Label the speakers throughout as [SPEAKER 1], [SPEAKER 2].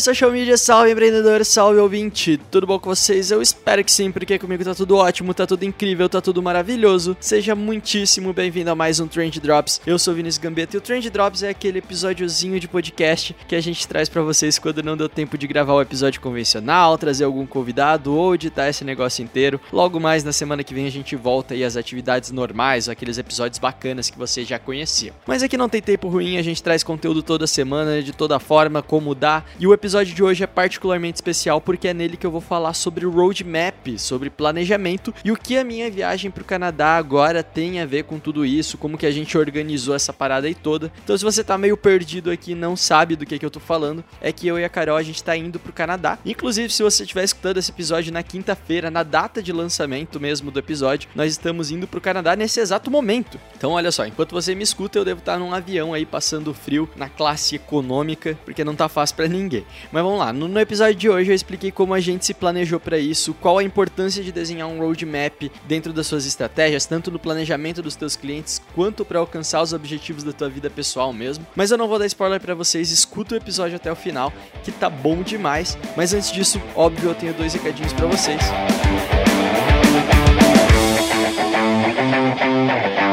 [SPEAKER 1] Social media, salve empreendedor, salve ouvinte, tudo bom com vocês? Eu espero que sim, porque comigo tá tudo ótimo, tá tudo incrível, tá tudo maravilhoso. Seja muitíssimo bem-vindo a mais um Trend Drops. Eu sou o Vinícius Gambetta e o Trend Drops é aquele episódiozinho de podcast que a gente traz pra vocês quando não deu tempo de gravar o episódio convencional, trazer algum convidado ou editar esse negócio inteiro. Logo mais na semana que vem a gente volta aí às atividades normais, aqueles episódios bacanas que vocês já conheciam. Mas aqui não tem tempo ruim, a gente traz conteúdo toda semana, de toda forma, como dá. E o episódio de hoje é particularmente especial porque é nele que eu vou falar sobre roadmap, sobre planejamento e o que a minha viagem pro Canadá agora tem a ver com tudo isso, como que a gente organizou essa parada aí toda. Então se você tá meio perdido aqui e não sabe do que, que eu tô falando, é que eu e a Carol a gente tá indo pro Canadá. Inclusive, se você estiver escutando esse episódio na quinta-feira, na data de lançamento mesmo do episódio, nós estamos indo pro Canadá nesse exato momento. Então olha só, enquanto você me escuta, eu devo estar num avião aí passando frio na classe econômica, porque não tá fácil pra ninguém. Mas vamos lá, no, no episódio de hoje eu expliquei como a gente se planejou pra isso, qual a importância de desenhar um roadmap dentro das suas estratégias, tanto no planejamento dos teus clientes quanto pra alcançar os objetivos da tua vida pessoal mesmo. Mas eu não vou dar spoiler pra vocês, escuta o episódio até o final, que tá bom demais. Mas antes disso, óbvio, eu tenho dois recadinhos pra vocês.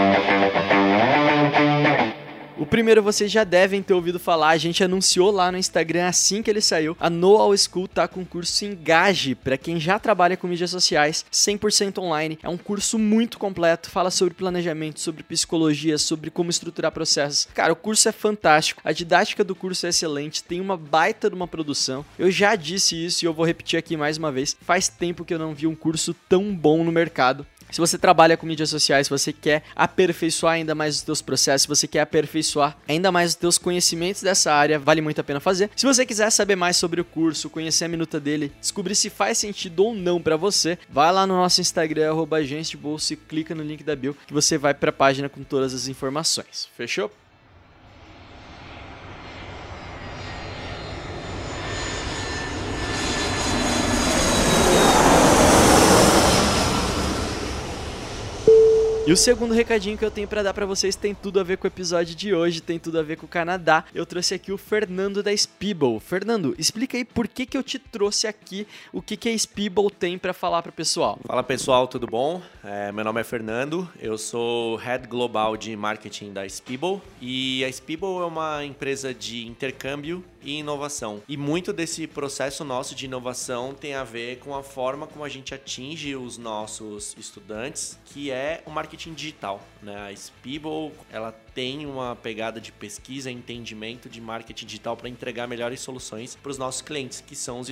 [SPEAKER 1] O primeiro vocês já devem ter ouvido falar, a gente anunciou lá no Instagram assim que ele saiu. A No All School tá com curso Engage para quem já trabalha com mídias sociais, 100% online. É um curso muito completo, fala sobre planejamento, sobre psicologia, sobre como estruturar processos. Cara, o curso é fantástico, a didática do curso é excelente, tem uma baita de uma produção. Eu já disse isso e eu vou repetir aqui mais uma vez. Faz tempo que eu não vi um curso tão bom no mercado. Se você trabalha com mídias sociais, se você quer aperfeiçoar ainda mais os teus processos, se você quer aperfeiçoar ainda mais os teus conhecimentos dessa área, vale muito a pena fazer. Se você quiser saber mais sobre o curso, conhecer a minuta dele, descobrir se faz sentido ou não pra você, vai lá no nosso Instagram, arroba agência de bolsa e clica no link da bio que você vai pra página com todas as informações. Fechou? E o segundo recadinho que eu tenho pra dar pra vocês tem tudo a ver com o episódio de hoje, tem tudo a ver com o Canadá. Eu trouxe aqui o Fernando da Speeble. Fernando, explica aí por que que eu te trouxe aqui, o que que a Speeble tem pra falar pro pessoal.
[SPEAKER 2] Fala pessoal, tudo bom? É, meu nome é Fernando, eu sou Head Global de Marketing da Speeble e a Speeble é uma empresa de intercâmbio e inovação. E muito desse processo nosso de inovação tem a ver com a forma como a gente atinge os nossos estudantes, que é o marketing digital. Né? A Speeble, ela tem uma pegada de pesquisa e entendimento de marketing digital para entregar melhores soluções para os nossos clientes, que são os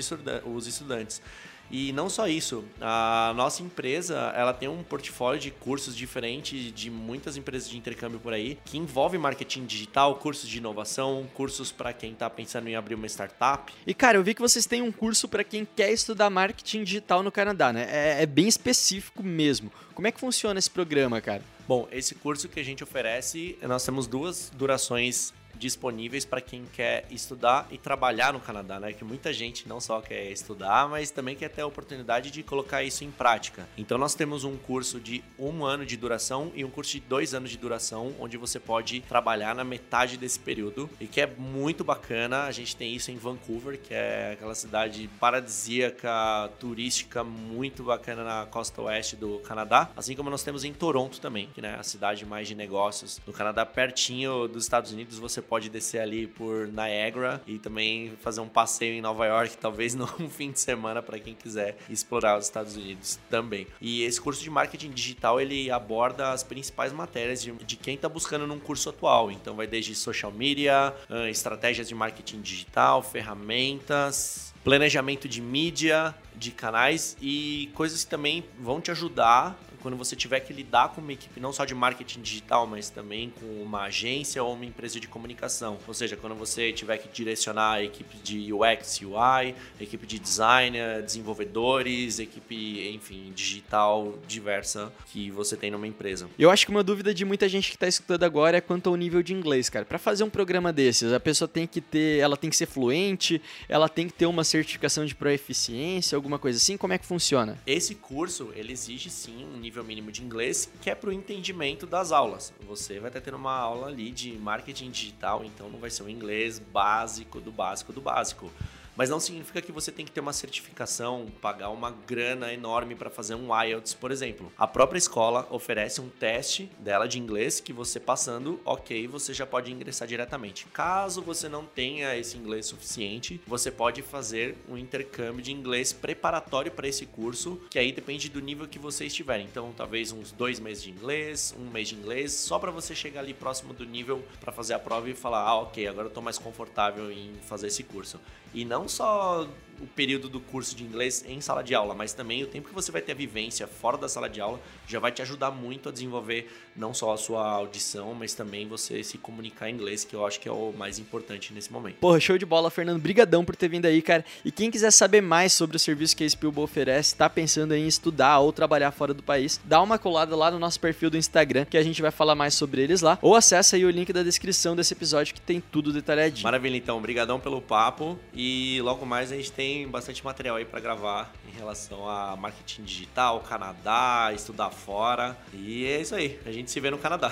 [SPEAKER 2] estudantes. E não só isso, a nossa empresa ela tem um portfólio de cursos diferentes de muitas empresas de intercâmbio por aí, que envolve marketing digital, cursos de inovação, cursos para quem está pensando em abrir uma startup.
[SPEAKER 1] E cara, eu vi que vocês têm um curso pra quem quer estudar marketing digital no Canadá, né? É, é bem específico mesmo. Como é que funciona esse programa, cara?
[SPEAKER 2] Bom, esse curso que a gente oferece, nós temos duas durações disponíveis para quem quer estudar e trabalhar no Canadá, né? Que muita gente não só quer estudar, mas também quer ter a oportunidade de colocar isso em prática. Então nós temos um curso de um ano de duração e um curso de dois anos de duração, onde você pode trabalhar na metade desse período e que é muito bacana. A gente tem isso em Vancouver, que é aquela cidade paradisíaca, turística, muito bacana na costa oeste do Canadá, assim como nós temos em Toronto também, que é a cidade mais de negócios do Canadá, pertinho dos Estados Unidos. Você pode descer ali por Niagara e também fazer um passeio em Nova York, talvez num fim de semana para quem quiser explorar os Estados Unidos também. E esse curso de marketing digital ele aborda as principais matérias de, de quem está buscando num curso atual. Então vai desde social media, estratégias de marketing digital, ferramentas, planejamento de mídia de canais e coisas que também vão te ajudar quando você tiver que lidar com uma equipe não só de marketing digital, mas também com uma agência ou uma empresa de comunicação. Ou seja, quando você tiver que direcionar a equipe de UX, UI, equipe de designer, desenvolvedores, equipe, enfim, digital diversa que você tem numa empresa.
[SPEAKER 1] Eu acho que uma dúvida de muita gente que tá escutando agora é quanto ao nível de inglês, cara. Para fazer um programa desses, a pessoa tem que ter, ela tem que ser fluente, ela tem que ter uma certificação de proeficiência, alguma coisa assim. Como é que funciona?
[SPEAKER 2] Esse curso, ele exige sim um nível mínimo de inglês, que é para o entendimento das aulas. Você vai estar tendo uma aula ali de marketing digital, então não vai ser um inglês básico do básico do básico. Mas não significa que você tem que ter uma certificação, pagar uma grana enorme para fazer um IELTS, por exemplo. A própria escola oferece um teste dela de inglês que você passando, ok, você já pode ingressar diretamente. Caso você não tenha esse inglês suficiente, você pode fazer um intercâmbio de inglês preparatório para esse curso, que aí depende do nível que você estiver. Então, talvez uns dois meses de inglês, um mês de inglês, só para você chegar ali próximo do nível para fazer a prova e falar, ah, ok, agora eu estou mais confortável em fazer esse curso. E não só o período do curso de inglês em sala de aula, mas também o tempo que você vai ter a vivência fora da sala de aula já vai te ajudar muito a desenvolver não só a sua audição, mas também você se comunicar em inglês, que eu acho que é o mais importante nesse momento.
[SPEAKER 1] Porra, show de bola, Fernando. Brigadão por ter vindo aí, cara. E quem quiser saber mais sobre o serviço que a Spilbo oferece, tá pensando em estudar ou trabalhar fora do país, dá uma colada lá no nosso perfil do Instagram, que a gente vai falar mais sobre eles lá, ou acessa aí o link da descrição desse episódio que tem tudo detalhadinho.
[SPEAKER 2] Maravilha, então. Obrigadão pelo papo e logo mais a gente tem bastante material aí para gravar em relação a marketing digital, Canadá, estudar fora. E é isso aí. A gente se vê no Canadá.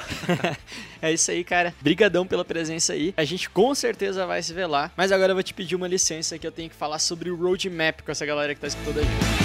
[SPEAKER 1] é isso aí, cara. Brigadão pela presença aí. A gente com certeza vai se ver lá. Mas agora eu vou te pedir uma licença que eu tenho que falar sobre o roadmap com essa galera que tá escutando a gente.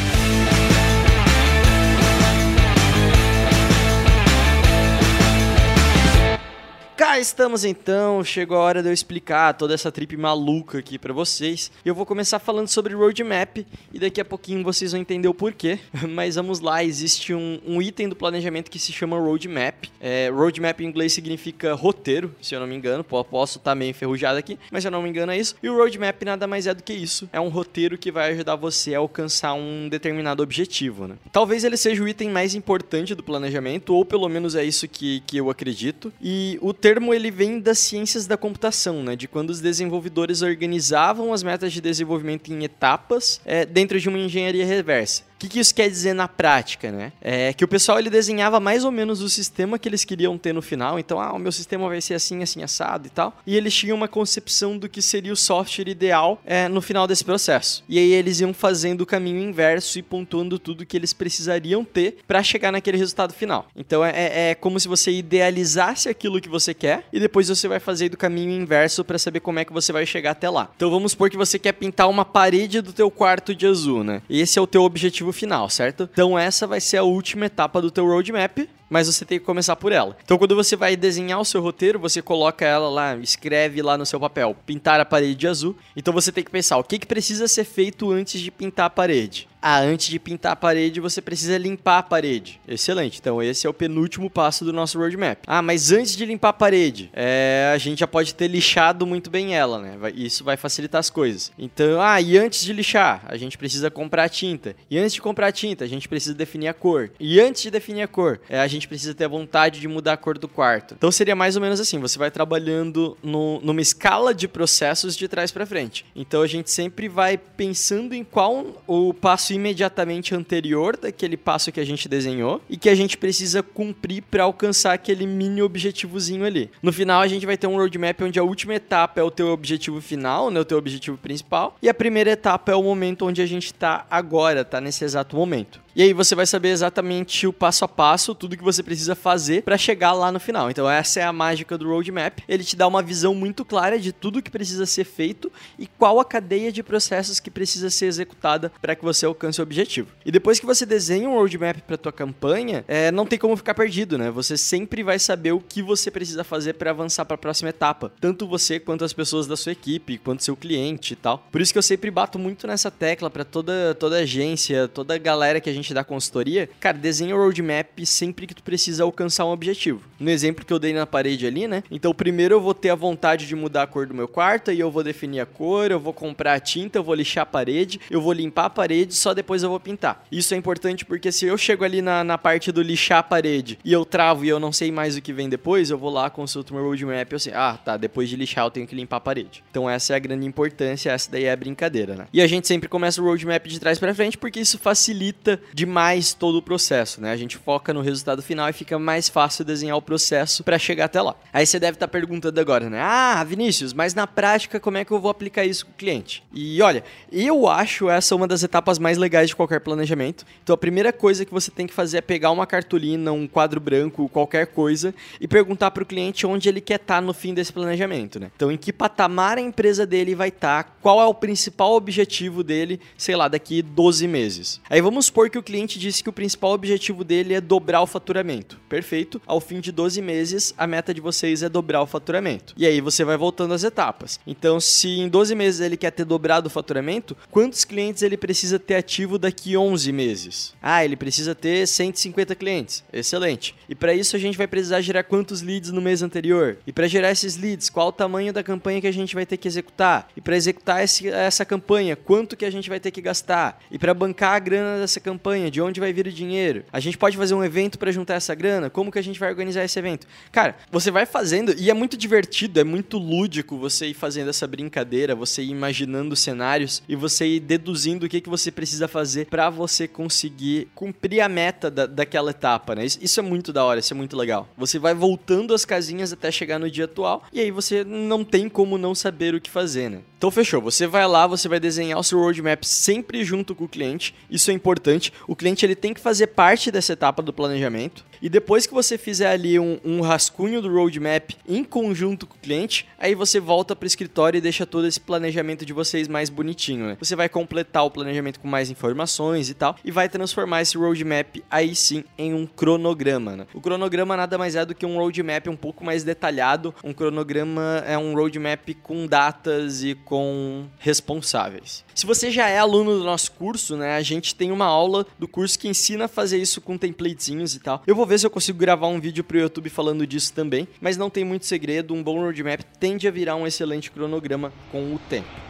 [SPEAKER 1] Estamos então, chegou a hora de eu explicar toda essa trip maluca aqui para vocês. Eu vou começar falando sobre roadmap e daqui a pouquinho vocês vão entender o porquê. Mas vamos lá, existe um, um item do planejamento que se chama roadmap. É, roadmap em inglês significa roteiro, se eu não me engano. Posso estar meio enferrujado aqui, mas se eu não me engano é isso. E o roadmap nada mais é do que isso. É um roteiro que vai ajudar você a alcançar um determinado objetivo, né? Talvez ele seja o item mais importante do planejamento, ou pelo menos é isso que, que eu acredito. E o termo ele vem das ciências da computação, né? De quando os desenvolvedores organizavam as metas de desenvolvimento em etapas é, dentro de uma engenharia reversa. O que, que, isso quer dizer na prática, né? É que o pessoal ele desenhava mais ou menos o sistema que eles queriam ter no final. Então, ah, o meu sistema vai ser assim, assim, assado e tal. E eles tinham uma concepção do que seria o software ideal é, no final desse processo. E aí eles iam fazendo o caminho inverso e pontuando tudo que eles precisariam ter para chegar naquele resultado final. Então, é, é como se você idealizasse aquilo que você quer e depois você vai fazer do caminho inverso para saber como é que você vai chegar até lá. Então, vamos supor que você quer pintar uma parede do teu quarto de azul, né? Esse é o teu objetivo final, certo? Então essa vai ser a última etapa do teu roadmap, mas você tem que começar por ela. Então quando você vai desenhar o seu roteiro, você coloca ela lá, escreve lá no seu papel, pintar a parede de azul. Então você tem que pensar o que, que precisa ser feito antes de pintar a parede. Ah, antes de pintar a parede, você precisa limpar a parede. Excelente. Então, esse é o penúltimo passo do nosso roadmap. Ah, mas antes de limpar a parede, é, a gente já pode ter lixado muito bem ela, né? Isso vai facilitar as coisas. Então, ah, e antes de lixar, a gente precisa comprar tinta. E antes de comprar tinta, a gente precisa definir a cor. E antes de definir a cor, é, a gente precisa ter a vontade de mudar a cor do quarto. Então, seria mais ou menos assim: você vai trabalhando no, numa escala de processos de trás para frente. Então, a gente sempre vai pensando em qual o passo imediatamente anterior daquele passo que a gente desenhou e que a gente precisa cumprir para alcançar aquele mini objetivozinho ali. No final, a gente vai ter um roadmap onde a última etapa é o teu objetivo final, né, o teu objetivo principal, e a primeira etapa é o momento onde a gente está agora, tá nesse exato momento. E aí você vai saber exatamente o passo a passo, tudo que você precisa fazer para chegar lá no final. Então essa é a mágica do roadmap. Ele te dá uma visão muito clara de tudo que precisa ser feito e qual a cadeia de processos que precisa ser executada para que você alcance o objetivo. E depois que você desenha um roadmap para tua campanha, é, não tem como ficar perdido, né? Você sempre vai saber o que você precisa fazer para avançar para a próxima etapa, tanto você quanto as pessoas da sua equipe, quanto seu cliente e tal. Por isso que eu sempre bato muito nessa tecla para toda toda agência, toda galera que a gente cliente da consultoria, cara, desenha o roadmap sempre que tu precisa alcançar um objetivo. No exemplo que eu dei na parede ali, né? Então, primeiro eu vou ter a vontade de mudar a cor do meu quarto, e eu vou definir a cor, eu vou comprar a tinta, eu vou lixar a parede, eu vou limpar a parede, só depois eu vou pintar. Isso é importante porque se eu chego ali na, na parte do lixar a parede e eu travo e eu não sei mais o que vem depois, eu vou lá, consulto meu roadmap e eu sei, ah, tá, depois de lixar eu tenho que limpar a parede. Então essa é a grande importância, essa daí é a brincadeira, né? E a gente sempre começa o roadmap de trás para frente porque isso facilita demais todo o processo, né? A gente foca no resultado final e fica mais fácil desenhar o processo para chegar até lá. Aí você deve estar tá perguntando agora, né? Ah, Vinícius, mas na prática como é que eu vou aplicar isso com o cliente? E olha, eu acho essa uma das etapas mais legais de qualquer planejamento. Então a primeira coisa que você tem que fazer é pegar uma cartolina, um quadro branco, qualquer coisa e perguntar para o cliente onde ele quer estar tá no fim desse planejamento, né? Então em que patamar a empresa dele vai estar, tá, qual é o principal objetivo dele, sei lá, daqui 12 meses. Aí vamos supor que o cliente disse que o principal objetivo dele é dobrar o faturamento. Perfeito? Ao fim de 12 meses, a meta de vocês é dobrar o faturamento. E aí você vai voltando às etapas. Então, se em 12 meses ele quer ter dobrado o faturamento, quantos clientes ele precisa ter ativo daqui 11 meses? Ah, ele precisa ter 150 clientes. Excelente. E para isso a gente vai precisar gerar quantos leads no mês anterior? E para gerar esses leads, qual o tamanho da campanha que a gente vai ter que executar? E para executar esse, essa campanha, quanto que a gente vai ter que gastar? E para bancar a grana dessa campanha, de onde vai vir o dinheiro? A gente pode fazer um evento para juntar essa grana? Como que a gente vai organizar esse evento? Cara, você vai fazendo e é muito divertido, é muito lúdico você ir fazendo essa brincadeira, você ir imaginando cenários e você ir deduzindo o que, que você precisa fazer para você conseguir cumprir a meta da, daquela etapa, né? Isso, isso é muito da hora, isso é muito legal. Você vai voltando as casinhas até chegar no dia atual e aí você não tem como não saber o que fazer, né? Então fechou, você vai lá, você vai desenhar o seu roadmap sempre junto com o cliente. Isso é importante. O cliente ele tem que fazer parte dessa etapa do planejamento. E depois que você fizer ali um, um rascunho do roadmap em conjunto com o cliente, aí você volta para o escritório e deixa todo esse planejamento de vocês mais bonitinho. Né? Você vai completar o planejamento com mais informações e tal, e vai transformar esse roadmap aí sim em um cronograma. Né? O cronograma nada mais é do que um roadmap um pouco mais detalhado. Um cronograma é um roadmap com datas e com responsáveis. Se você já é aluno do nosso curso, né, a gente tem uma aula do curso que ensina a fazer isso com templatezinhos e tal. Eu vou ver se eu consigo gravar um vídeo pro YouTube falando disso também, mas não tem muito segredo, um bom roadmap tende a virar um excelente cronograma com o tempo.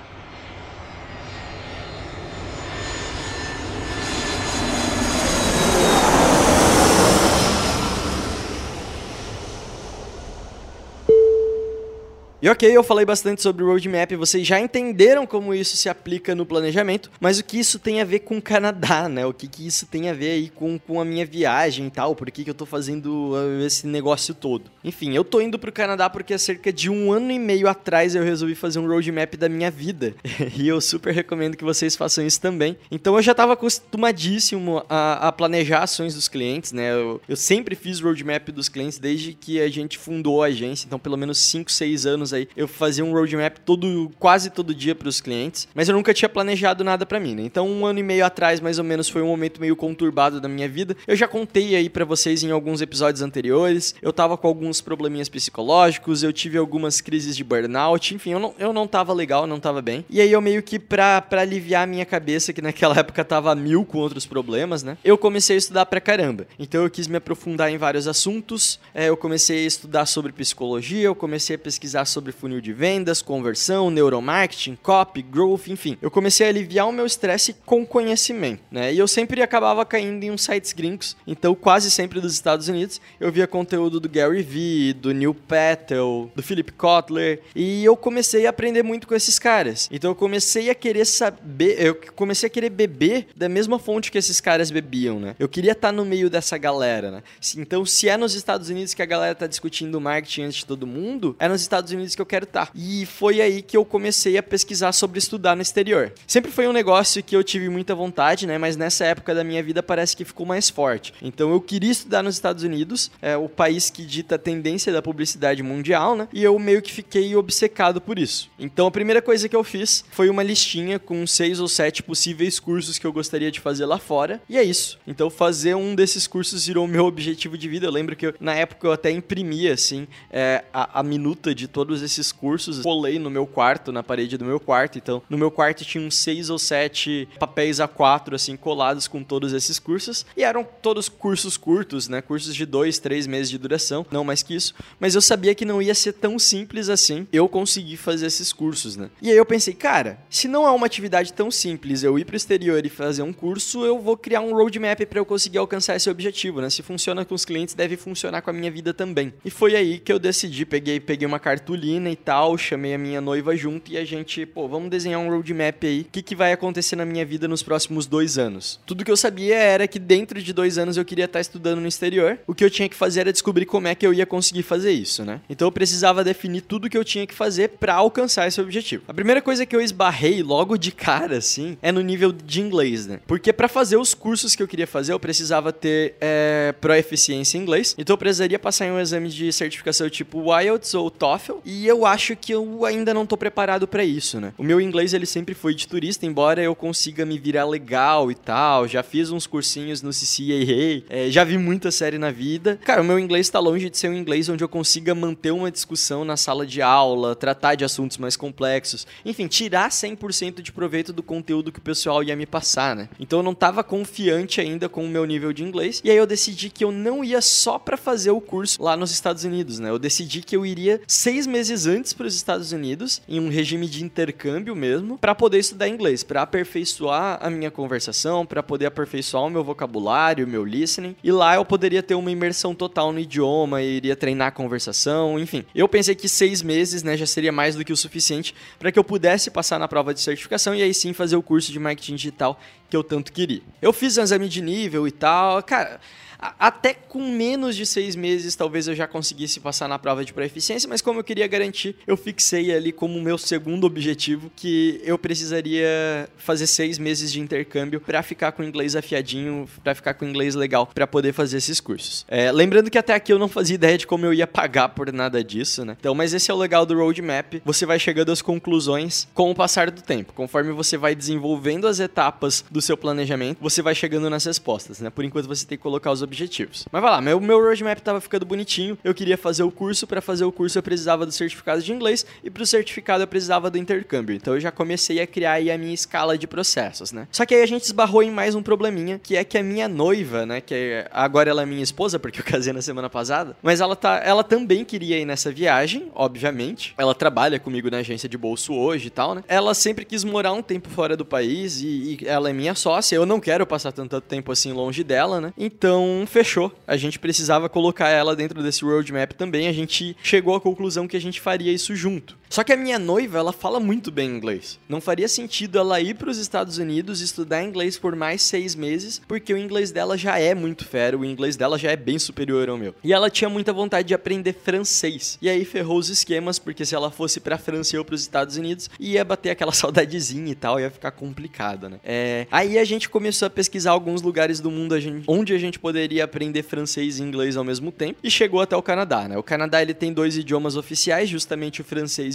[SPEAKER 1] E ok, eu falei bastante sobre roadmap, vocês já entenderam como isso se aplica no planejamento, mas o que isso tem a ver com o Canadá, né? O que, que isso tem a ver aí com, com a minha viagem e tal, por que, que eu tô fazendo uh, esse negócio todo. Enfim, eu tô indo pro Canadá porque há cerca de um ano e meio atrás eu resolvi fazer um roadmap da minha vida. e eu super recomendo que vocês façam isso também. Então eu já tava acostumadíssimo a, a planejar ações dos clientes, né? Eu, eu sempre fiz roadmap dos clientes desde que a gente fundou a agência, então pelo menos 5, 6 anos anos aí, eu fazia um roadmap todo, quase todo dia para os clientes, mas eu nunca tinha planejado nada para mim, né? Então, um ano e meio atrás, mais ou menos, foi um momento meio conturbado da minha vida. Eu já contei aí para vocês em alguns episódios anteriores. Eu tava com alguns probleminhas psicológicos, eu tive algumas crises de burnout, enfim, eu não, eu não tava legal, não tava bem. E aí eu meio que pra, pra aliviar a minha cabeça, que naquela época tava mil com outros problemas, né? Eu comecei a estudar pra caramba. Então eu quis me aprofundar em vários assuntos, é, eu comecei a estudar sobre psicologia, eu comecei a pesquisar sobre sobre funil de vendas, conversão, neuromarketing, copy, growth, enfim. Eu comecei a aliviar o meu estresse com conhecimento, né? E eu sempre acabava caindo em uns sites gringos, então quase sempre dos Estados Unidos. Eu via conteúdo do Gary Vee, do Neil Patel, do Philip Kotler, e eu comecei a aprender muito com esses caras. Então eu comecei a querer saber, eu comecei a querer beber da mesma fonte que esses caras bebiam, né? Eu queria estar no meio dessa galera, né? Então, se é nos Estados Unidos que a galera tá discutindo marketing antes de todo mundo, é nos Estados Unidos que eu quero estar. E foi aí que eu comecei a pesquisar sobre estudar no exterior. Sempre foi um negócio que eu tive muita vontade, né? Mas nessa época da minha vida parece que ficou mais forte. Então eu queria estudar nos Estados Unidos, é o país que dita a tendência da publicidade mundial, né? E eu meio que fiquei obcecado por isso. Então a primeira coisa que eu fiz foi uma listinha com seis ou sete possíveis cursos que eu gostaria de fazer lá fora. E é isso. Então fazer um desses cursos virou o meu objetivo de vida. Eu lembro que eu, na época eu até imprimia assim é, a, a minuta de todos todos esses cursos, colei no meu quarto, na parede do meu quarto. Então, no meu quarto tinha uns seis ou sete papéis A4, assim, colados com todos esses cursos. E eram todos cursos curtos, né? Cursos de dois, três meses de duração, não mais que isso. Mas eu sabia que não ia ser tão simples assim eu conseguir fazer esses cursos, né? E aí eu pensei, cara, se não é uma atividade tão simples eu ir pro exterior e fazer um curso, eu vou criar um roadmap para eu conseguir alcançar esse objetivo, né? Se funciona com os clientes, deve funcionar com a minha vida também. E foi aí que eu decidi, peguei, peguei uma cartolina e tal, chamei a minha noiva junto e a gente, pô, vamos desenhar um roadmap aí. O que, que vai acontecer na minha vida nos próximos dois anos? Tudo que eu sabia era que dentro de dois anos eu queria estar estudando no exterior. O que eu tinha que fazer era descobrir como é que eu ia conseguir fazer isso, né? Então eu precisava definir tudo que eu tinha que fazer para alcançar esse objetivo. A primeira coisa que eu esbarrei logo de cara, assim, é no nível de inglês, né? Porque para fazer os cursos que eu queria fazer, eu precisava ter é, proeficiência em inglês. Então eu precisaria passar em um exame de certificação tipo IELTS ou TOEFL. E eu acho que eu ainda não tô preparado para isso, né? O meu inglês ele sempre foi de turista, embora eu consiga me virar legal e tal. Já fiz uns cursinhos no CCAA, é, já vi muita série na vida. Cara, o meu inglês tá longe de ser um inglês onde eu consiga manter uma discussão na sala de aula, tratar de assuntos mais complexos. Enfim, tirar 100% de proveito do conteúdo que o pessoal ia me passar, né? Então eu não tava confiante ainda com o meu nível de inglês. E aí eu decidi que eu não ia só para fazer o curso lá nos Estados Unidos, né? Eu decidi que eu iria seis meses antes para os Estados Unidos, em um regime de intercâmbio mesmo, para poder estudar inglês, para aperfeiçoar a minha conversação, para poder aperfeiçoar o meu vocabulário, o meu listening. E lá eu poderia ter uma imersão total no idioma, iria treinar a conversação, enfim. Eu pensei que seis meses, né, já seria mais do que o suficiente para que eu pudesse passar na prova de certificação e aí sim fazer o curso de marketing digital que eu tanto queria. Eu fiz um exame de nível e tal, cara até com menos de seis meses, talvez eu já conseguisse passar na prova de proeficiência, mas como eu queria garantir, eu fixei ali como meu segundo objetivo que eu precisaria fazer seis meses de intercâmbio para ficar com inglês afiadinho, para ficar com inglês legal, para poder fazer esses cursos. É, lembrando que até aqui eu não fazia ideia de como eu ia pagar por nada disso, né? Então, mas esse é o legal do roadmap. Você vai chegando às conclusões com o passar do tempo. Conforme você vai desenvolvendo as etapas do seu planejamento, você vai chegando nas respostas, né? Por enquanto você tem que colocar os objetivos. Mas vai lá, meu, meu roadmap tava ficando bonitinho, eu queria fazer o curso, para fazer o curso eu precisava do certificado de inglês e pro certificado eu precisava do intercâmbio. Então eu já comecei a criar aí a minha escala de processos, né? Só que aí a gente esbarrou em mais um probleminha, que é que a minha noiva, né, que agora ela é minha esposa, porque eu casei na semana passada, mas ela tá, ela também queria ir nessa viagem, obviamente. Ela trabalha comigo na agência de bolso hoje e tal, né? Ela sempre quis morar um tempo fora do país e, e ela é minha sócia. Eu não quero passar tanto tempo assim longe dela, né? Então fechou. A gente precisava colocar ela dentro desse roadmap também. A gente chegou à conclusão que a gente faria isso junto. Só que a minha noiva, ela fala muito bem inglês. Não faria sentido ela ir para os Estados Unidos estudar inglês por mais seis meses, porque o inglês dela já é muito fero, o inglês dela já é bem superior ao meu. E ela tinha muita vontade de aprender francês. E aí ferrou os esquemas, porque se ela fosse para França e eu para os Estados Unidos, ia bater aquela saudadezinha e tal, ia ficar complicado, né? É... Aí a gente começou a pesquisar alguns lugares do mundo a gente... onde a gente poderia aprender francês e inglês ao mesmo tempo, e chegou até o Canadá, né? O Canadá ele tem dois idiomas oficiais, justamente o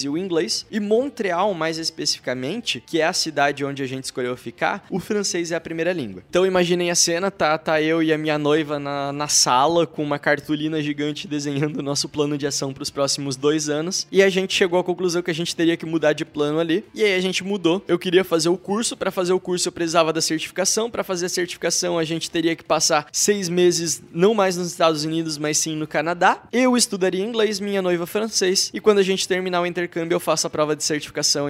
[SPEAKER 1] e o inglês. E Montreal, mais especificamente, que é a cidade onde a gente escolheu ficar, o francês é a primeira língua. Então imaginem a cena, tá, tá eu e a minha noiva na, na sala com uma cartolina gigante desenhando o nosso plano de ação para os próximos dois anos. E a gente chegou à conclusão que a gente teria que mudar de plano ali. E aí a gente mudou. Eu queria fazer o curso. Para fazer o curso eu precisava da certificação. Para fazer a certificação a gente teria que passar seis meses, não mais nos Estados Unidos, mas sim no Canadá. Eu estudaria inglês, minha noiva francês. E quando a gente terminar o intercâmbio eu faço a prova de certificação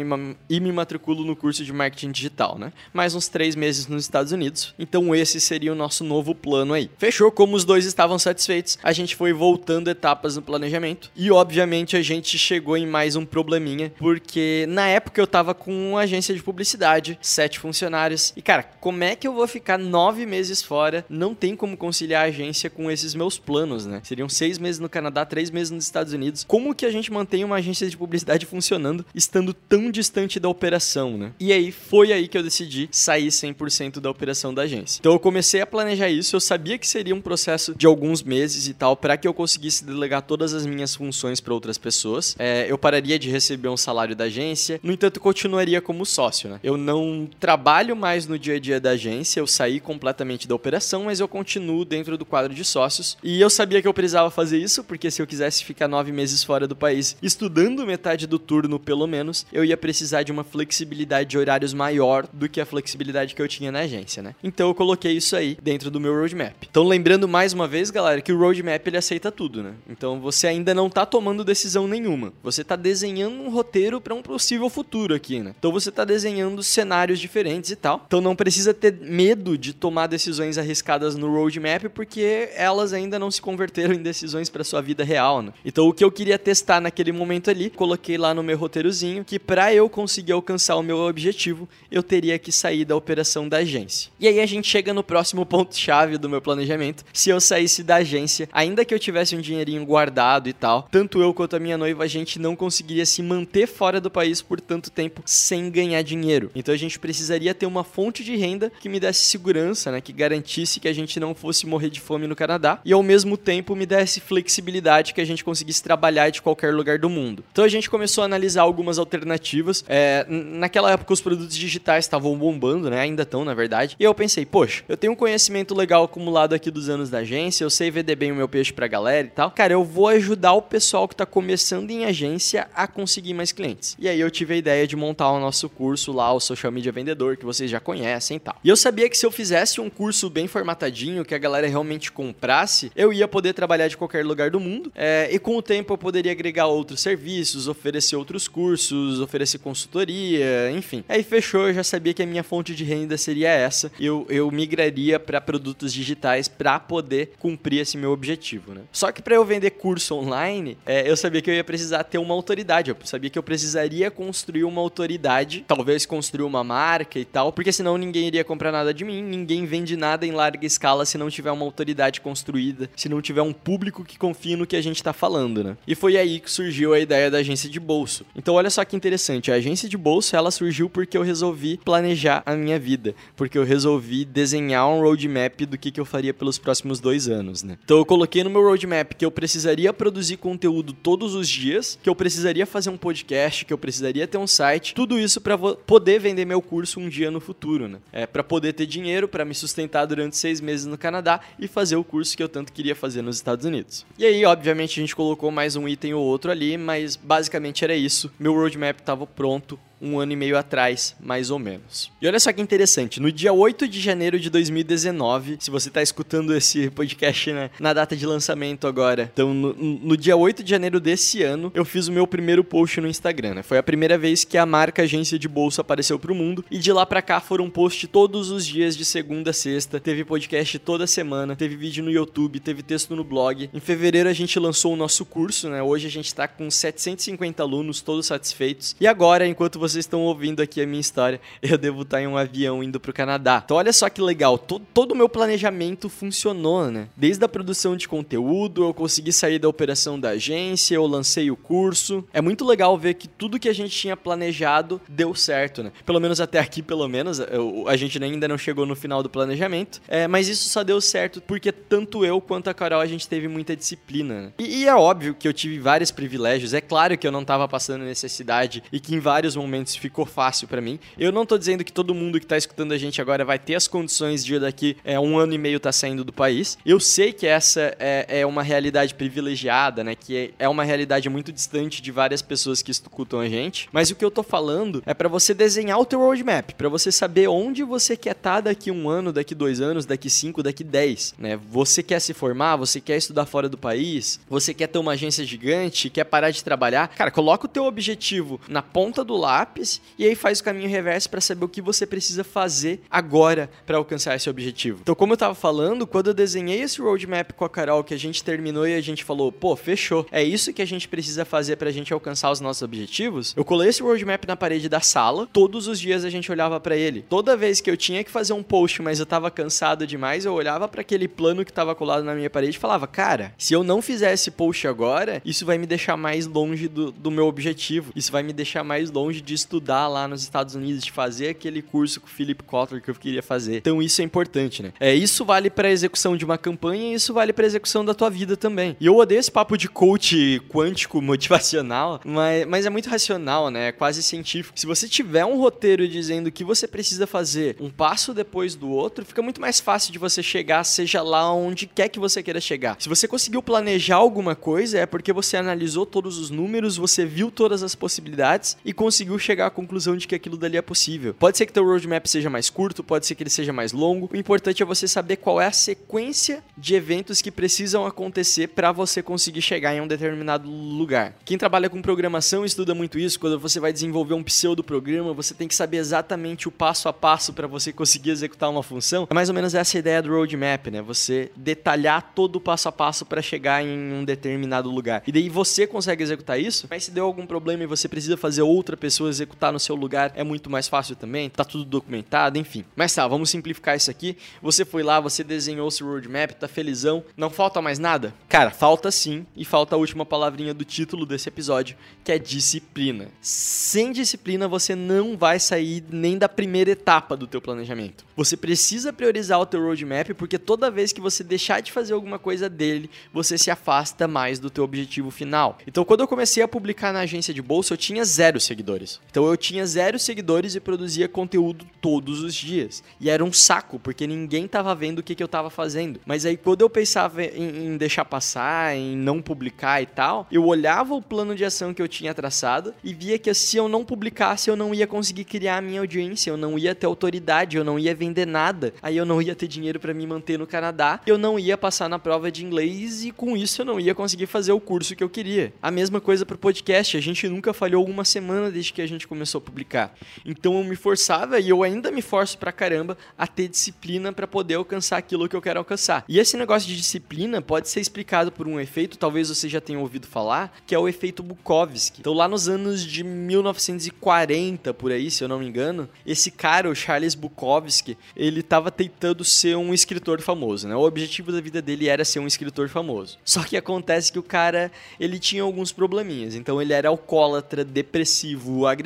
[SPEAKER 1] e, me matriculo no curso de marketing digital, né? Mais uns três meses nos Estados Unidos. Então esse seria o nosso novo plano aí. Fechou? Como os dois estavam satisfeitos, a gente foi voltando etapas no planejamento. E obviamente a gente chegou em mais um probleminha, porque na época eu tava com uma agência de publicidade, sete funcionários. E cara, como é que eu vou ficar nove meses fora? Não tem como conciliar a agência com esses meus planos, né? Seriam seis meses no Canadá, três meses nos Estados Unidos. Como que a gente mantém uma agência de publicidade flexibilidade funcionando estando tão distante da operação, né? E aí foi aí que eu decidi sair 100% da operação da agência. Então eu comecei a planejar isso, eu sabia que seria um processo de alguns meses e tal para que eu conseguisse delegar todas as minhas funções para outras pessoas. É, eu pararia de receber um salário da agência, no entanto continuaria como sócio, né? Eu não trabalho mais no dia a dia da agência, eu saí completamente da operação, mas eu continuo dentro do quadro de sócios e eu sabia que eu precisava fazer isso porque se eu quisesse ficar nove meses fora do país estudando metade do turno pelo menos, eu ia precisar de uma flexibilidade de horários maior do que a flexibilidade que eu tinha na agência, né? Então eu coloquei isso aí dentro do meu roadmap. Então lembrando mais uma vez, galera, que o roadmap ele aceita tudo, né? Então você ainda não tá tomando decisão nenhuma. Você tá desenhando um roteiro para um possível futuro aqui, né? Então você tá desenhando cenários diferentes e tal. Então não precisa ter medo de tomar decisões arriscadas no roadmap porque elas ainda não se converteram em decisões para sua vida real, né? Então o que eu queria testar naquele momento ali, coloquei lá no meu roteirozinho que para eu conseguir alcançar o meu objetivo, eu teria que sair da operação da agência. E aí a gente chega no próximo ponto chave do meu planejamento. Se eu saísse da agência, ainda que eu tivesse um dinheirinho guardado e tal, tanto eu quanto a minha noiva a gente não conseguiria se manter fora do país por tanto tempo sem ganhar dinheiro. Então a gente precisaria ter uma fonte de renda que me desse segurança, né, que garantisse que a gente não fosse morrer de fome no Canadá e ao mesmo tempo me desse flexibilidade que a gente conseguisse trabalhar de qualquer lugar do mundo. Então a gente começou a analisar algumas alternativas. É, naquela época os produtos digitais estavam bombando, né? Ainda estão, na verdade. E eu pensei, poxa, eu tenho um conhecimento legal acumulado aqui dos anos da agência, eu sei vender bem o meu peixe pra galera e tal. Cara, eu vou ajudar o pessoal que tá começando em agência a conseguir mais clientes. E aí eu tive a ideia de montar o nosso curso lá, o Social Media Vendedor, que vocês já conhecem e tal. E eu sabia que se eu fizesse um curso bem formatadinho, que a galera realmente comprasse, eu ia poder trabalhar de qualquer lugar do mundo. É, e com o tempo eu poderia agregar outros serviços, oferecer outros cursos, oferecer consultoria, enfim. Aí fechou, eu já sabia que a minha fonte de renda seria essa. Eu, eu migraria para produtos digitais para poder cumprir esse meu objetivo, né? Só que para eu vender curso online, é, eu sabia que eu ia precisar ter uma autoridade. Eu sabia que eu precisaria construir uma autoridade, talvez construir uma marca e tal, porque senão ninguém iria comprar nada de mim, ninguém vende nada em larga escala se não tiver uma autoridade construída, se não tiver um público que confie no que a gente está falando, né? E foi aí que surgiu a ideia da agência de bolso. Então olha só que interessante, a agência de bolso ela surgiu porque eu resolvi planejar a minha vida, porque eu resolvi desenhar um roadmap do que, que eu faria pelos próximos dois anos, né? Então eu coloquei no meu roadmap que eu precisaria produzir conteúdo todos os dias, que eu precisaria fazer um podcast, que eu precisaria ter um site, tudo isso para poder vender meu curso um dia no futuro, né? É para poder ter dinheiro para me sustentar durante seis meses no Canadá e fazer o curso que eu tanto queria fazer nos Estados Unidos. E aí, obviamente, a gente colocou mais um item ou outro ali, mas basicamente era isso. Meu roadmap estava pronto um ano e meio atrás, mais ou menos. E olha só que interessante, no dia 8 de janeiro de 2019, se você está escutando esse podcast né, na data de lançamento agora, então no, no, dia 8 de janeiro desse ano, eu fiz o meu primeiro post no Instagram. Né? Foi a primeira vez que a marca agência de bolsa apareceu para o mundo e de lá para cá foram posts todos os dias de segunda a sexta, teve podcast toda semana, teve vídeo no YouTube, teve texto no blog. Em fevereiro a gente lançou o nosso curso, né? Hoje a gente está com 750 alunos, todos satisfeitos. E agora, enquanto você vocês estão ouvindo aqui a minha história, eu devo estar em um avião indo pro Canadá. Então olha só que legal, todo, todo o meu planejamento funcionou, né? Desde a produção de conteúdo, eu consegui sair da operação da agência, eu lancei o curso. É muito legal ver que tudo que a gente tinha planejado deu certo, né? Pelo menos até aqui, pelo menos, eu, a gente ainda não chegou no final do planejamento. É, mas isso só deu certo porque tanto eu quanto a Carol a gente teve muita disciplina. Né? E, e é óbvio que eu tive vários privilégios. É claro que eu não estava passando necessidade e que em vários momentos momentos ficou fácil para mim. Eu não tô dizendo que todo mundo que tá escutando a gente agora vai ter as condições de daqui é, um ano e meio tá saindo do país. Eu sei que essa é, é uma realidade privilegiada, né? Que é, é uma realidade muito distante de várias pessoas que escutam a gente. Mas o que eu tô falando é para você desenhar o teu roadmap, para você saber onde você quer estar tá daqui um ano, daqui dois anos, daqui cinco, daqui dez, né? Você quer se formar, você quer estudar fora do país, você quer ter uma agência gigante, quer parar de trabalhar. Cara, coloca o teu objetivo na ponta do lápis etapas e aí faz o caminho reverso para saber o que você precisa fazer agora para alcançar esse objetivo. Então, como eu tava falando, quando eu desenhei esse roadmap com a Carol, que a gente terminou e a gente falou, pô, fechou, é isso que a gente precisa fazer pra gente alcançar os nossos objetivos, eu colei esse roadmap na parede da sala, todos os dias a gente olhava para ele. Toda vez que eu tinha que fazer um post, mas eu tava cansado demais, eu olhava para aquele plano que tava colado na minha parede e falava, cara, se eu não fizer esse post agora, isso vai me deixar mais longe do, do meu objetivo, isso vai me deixar mais longe de estudar lá nos Estados Unidos, de fazer aquele curso com o Philip Kotler que eu queria fazer. Então isso é importante, né? É, isso vale para execução de uma campanha e isso vale para execução da tua vida também. E eu odeio esse papo de coach quântico motivacional, mas, mas é muito racional, né? É quase científico. Se você tiver um roteiro dizendo que você precisa fazer um passo depois do outro, fica muito mais fácil de você chegar, seja lá onde quer que você queira chegar. Se você conseguiu planejar alguma coisa, é porque você analisou todos os números, você viu todas as possibilidades e conseguiu chegar à conclusão de que aquilo dali é possível. Pode ser que teu roadmap seja mais curto, pode ser que ele seja mais longo. O importante é você saber qual é a sequência de eventos que precisam acontecer para você conseguir chegar em um determinado lugar. Quem trabalha com programação estuda muito isso. Quando você vai desenvolver um pseudo programa, você tem que saber exatamente o passo a passo para você conseguir executar uma função. É mais ou menos essa ideia do roadmap, né? Você detalhar todo o passo a passo para chegar em um determinado lugar. E daí você consegue executar isso, mas se deu algum problema e você precisa fazer outra pessoa executar no seu lugar, é muito mais fácil também. Tá tudo documentado, enfim. Mas tá, vamos simplificar isso aqui. Você foi lá, você desenhou seu roadmap, tá felizão. Não falta mais nada? Cara, falta sim. E falta a última palavrinha do título desse episódio, que é disciplina. Sem disciplina, você não vai sair nem da primeira etapa do teu planejamento. Você precisa priorizar o teu roadmap, porque toda vez que você deixar de fazer alguma coisa dele, você se afasta mais do teu objetivo final. Então, quando eu comecei a publicar na agência de bolsa, eu tinha zero seguidores. Então, eu tinha zero seguidores e produzia conteúdo todos os dias. E era um saco, porque ninguém tava vendo o que, que eu tava fazendo. Mas aí, quando eu pensava em, em deixar passar, em não publicar e tal, eu olhava o plano de ação que eu tinha traçado e via que se eu não publicasse, eu não ia conseguir criar a minha audiência, eu não ia ter autoridade, eu não ia vender nada. Aí eu não ia ter dinheiro para me manter no Canadá, eu não ia passar na prova de inglês e com isso eu não ia conseguir fazer o curso que eu queria. A mesma coisa pro podcast, a gente nunca falhou uma semana desde que a gente começou a publicar. Então eu me forçava e eu ainda me forço pra caramba a ter disciplina para poder alcançar aquilo que eu quero alcançar. E esse negócio de disciplina pode ser explicado por um efeito, talvez você já tenha ouvido falar, que é o efeito Bukowski. Então lá nos anos de 1940 por aí, se eu não me engano, esse cara, o Charles Bukowski, ele estava tentando ser um escritor famoso, né? O objetivo da vida dele era ser um escritor famoso. Só que acontece que o cara, ele tinha alguns probleminhas. Então ele era alcoólatra, depressivo, agressivo.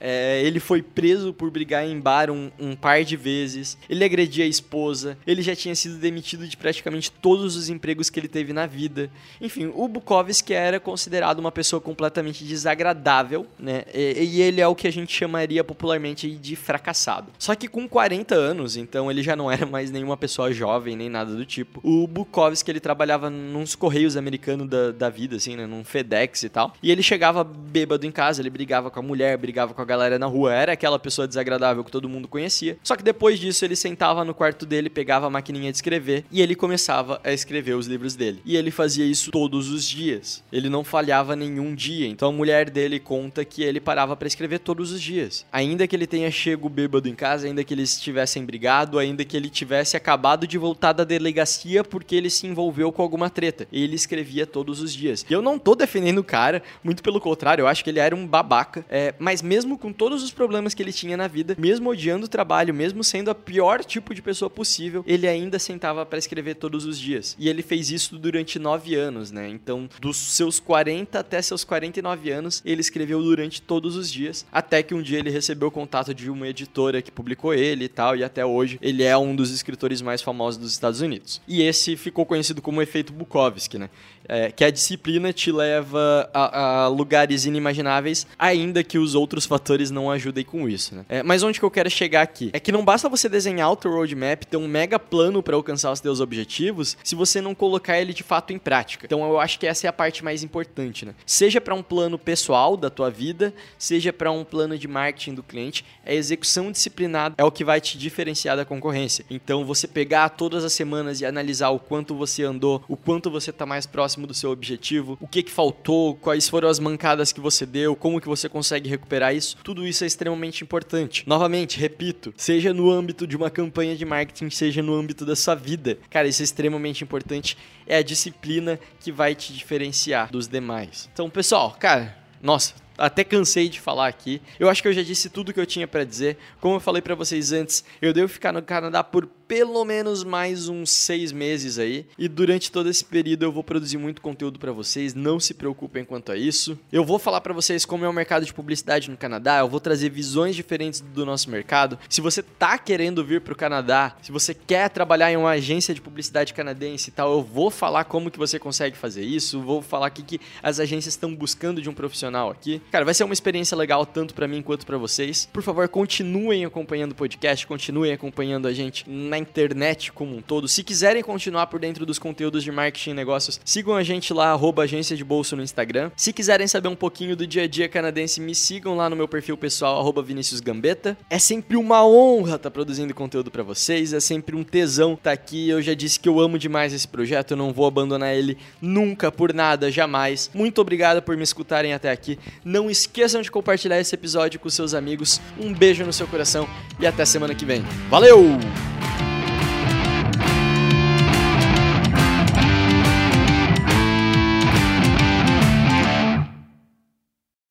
[SPEAKER 1] É, ele foi preso por brigar em bar um, um par de vezes. Ele agredia a esposa. Ele já tinha sido demitido de praticamente todos os empregos que ele teve na vida. Enfim, o Bukowski era considerado uma pessoa completamente desagradável, né? E, e ele é o que a gente chamaria popularmente de fracassado. Só que com 40 anos, então ele já não era mais nenhuma pessoa jovem, nem nada do tipo. O Bukowski, ele trabalhava nos correios americanos da, da vida, assim, né? Num FedEx e tal. E ele chegava bêbado em casa, ele brigava com a mulher, brigava com a galera na rua. Era aquela pessoa desagradável que todo mundo conhecia. Só que depois disso, ele sentava no quarto dele, pegava a maquininha de escrever e ele começava a escrever os livros dele. E ele fazia isso todos os dias. Ele não falhava nenhum dia. Então a mulher dele conta que ele parava para escrever todos os dias. Ainda que ele tenha chego bêbado em casa, ainda que eles tivessem brigado, ainda que ele tivesse acabado de voltar da delegacia porque ele se envolveu com alguma treta. Ele escrevia todos os dias. E eu não tô defendendo o cara, muito pelo contrário, eu acho que ele era um babaca. É, mas mesmo com todos os problemas que ele tinha na vida, mesmo odiando o trabalho, mesmo sendo a pior tipo de pessoa possível, ele ainda sentava para escrever todos os dias. E ele fez isso durante nove anos, né? Então, dos seus 40 até seus 49 anos, ele escreveu durante todos os dias, até que um dia ele recebeu o contato de uma editora que publicou ele e tal, e até hoje ele é um dos escritores mais famosos dos Estados Unidos. E esse ficou conhecido como efeito Bukowski, né? É, que a disciplina te leva a, a, lugares inimagináveis, ainda que os outros fatores não ajudem com isso, né? É, mas onde que eu quero chegar aqui? É que não basta você desenhar o teu roadmap, ter um mega plano para alcançar os teus objetivos, se você não colocar ele de fato em prática. Então eu acho que essa é a parte mais importante, né? Seja para um plano pessoal da tua vida, seja para um plano de marketing do cliente, a execução disciplinada é o que vai te diferenciar da concorrência. Então você pegar todas as semanas e analisar o quanto você andou, o quanto você está mais próximo do seu objetivo, o que que faltou, quais foram as mancadas que você deu, como que você consegue consegue recuperar isso. Tudo isso é extremamente importante. Novamente, repito, seja no âmbito de uma campanha de marketing, seja no âmbito da sua vida. Cara, isso é extremamente importante. É a disciplina que vai te diferenciar dos demais. Então, pessoal, cara, nossa, até cansei de falar aqui. Eu acho que eu já disse tudo que eu tinha para dizer. Como eu falei para vocês antes, eu devo ficar no Canadá por pelo menos mais uns seis meses aí. E durante todo esse período eu vou produzir muito conteúdo para vocês. Não se preocupem quanto a isso. Eu vou falar para vocês como é o mercado de publicidade no Canadá. Eu vou trazer visões diferentes do nosso mercado. Se você tá querendo vir para o Canadá, se você quer trabalhar em uma agência de publicidade canadense e tal, eu vou falar como que você consegue fazer isso. Vou falar o que, que as agências estão buscando de um profissional aqui. Cara, vai ser uma experiência legal tanto para mim quanto para vocês. Por favor, continuem acompanhando o podcast, continuem acompanhando a gente na internet como um todo. Se quiserem continuar por dentro dos conteúdos de marketing e negócios, sigam a gente lá, arroba agência de bolso no Instagram. Se quiserem saber um pouquinho do dia a dia canadense, me sigam lá no meu perfil pessoal, arroba Vinicius Gambetta. É sempre uma honra estar tá produzindo conteúdo para vocês, é sempre um tesão estar tá aqui. Eu já disse que eu amo demais esse projeto, eu não vou abandonar ele nunca, por nada, jamais. Muito obrigado por me escutarem até aqui. Não esqueçam de compartilhar esse episódio com seus amigos. Um beijo no seu coração e até semana que vem. Valeu!